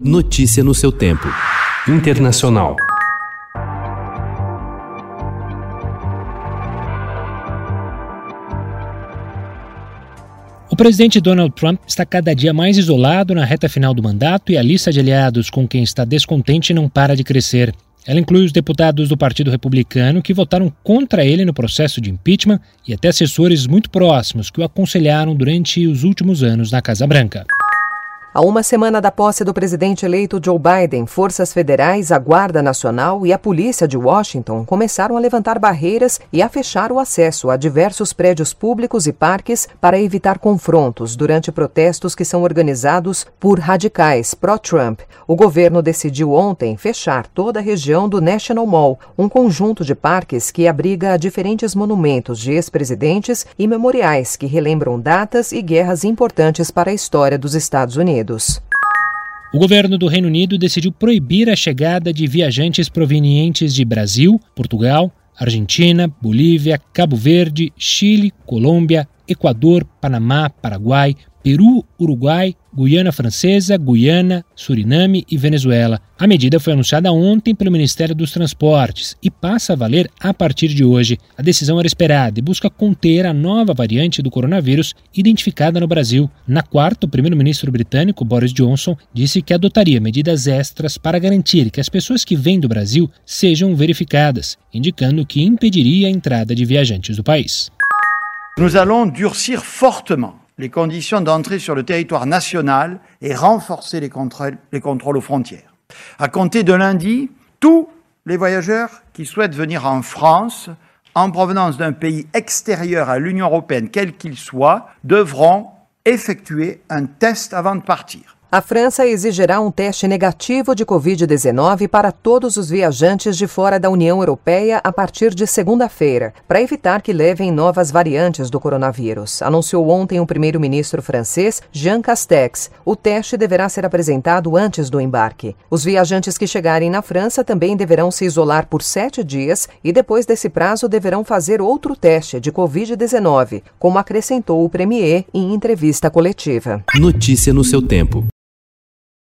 Notícia no seu tempo. Internacional. O presidente Donald Trump está cada dia mais isolado na reta final do mandato e a lista de aliados com quem está descontente não para de crescer. Ela inclui os deputados do Partido Republicano que votaram contra ele no processo de impeachment e até assessores muito próximos que o aconselharam durante os últimos anos na Casa Branca. A uma semana da posse do presidente eleito Joe Biden, forças federais, a Guarda Nacional e a polícia de Washington começaram a levantar barreiras e a fechar o acesso a diversos prédios públicos e parques para evitar confrontos durante protestos que são organizados por radicais pró-Trump. O governo decidiu ontem fechar toda a região do National Mall, um conjunto de parques que abriga diferentes monumentos de ex-presidentes e memoriais que relembram datas e guerras importantes para a história dos Estados Unidos. Unidos. O governo do Reino Unido decidiu proibir a chegada de viajantes provenientes de Brasil, Portugal, Argentina, Bolívia, Cabo Verde, Chile, Colômbia, Equador, Panamá, Paraguai, Peru, Uruguai, Guiana Francesa, Guiana, Suriname e Venezuela. A medida foi anunciada ontem pelo Ministério dos Transportes e passa a valer a partir de hoje. A decisão era esperada e busca conter a nova variante do coronavírus identificada no Brasil. Na quarta, o primeiro-ministro britânico Boris Johnson disse que adotaria medidas extras para garantir que as pessoas que vêm do Brasil sejam verificadas, indicando que impediria a entrada de viajantes do país. Durcir les conditions d'entrée sur le territoire national et renforcer les contrôles, les contrôles aux frontières. À compter de lundi, tous les voyageurs qui souhaitent venir en France en provenance d'un pays extérieur à l'Union européenne, quel qu'il soit, devront effectuer un test avant de partir. A França exigirá um teste negativo de Covid-19 para todos os viajantes de fora da União Europeia a partir de segunda-feira, para evitar que levem novas variantes do coronavírus, anunciou ontem o primeiro-ministro francês Jean Castex. O teste deverá ser apresentado antes do embarque. Os viajantes que chegarem na França também deverão se isolar por sete dias e, depois desse prazo, deverão fazer outro teste de Covid-19, como acrescentou o Premier em entrevista coletiva. Notícia no seu tempo.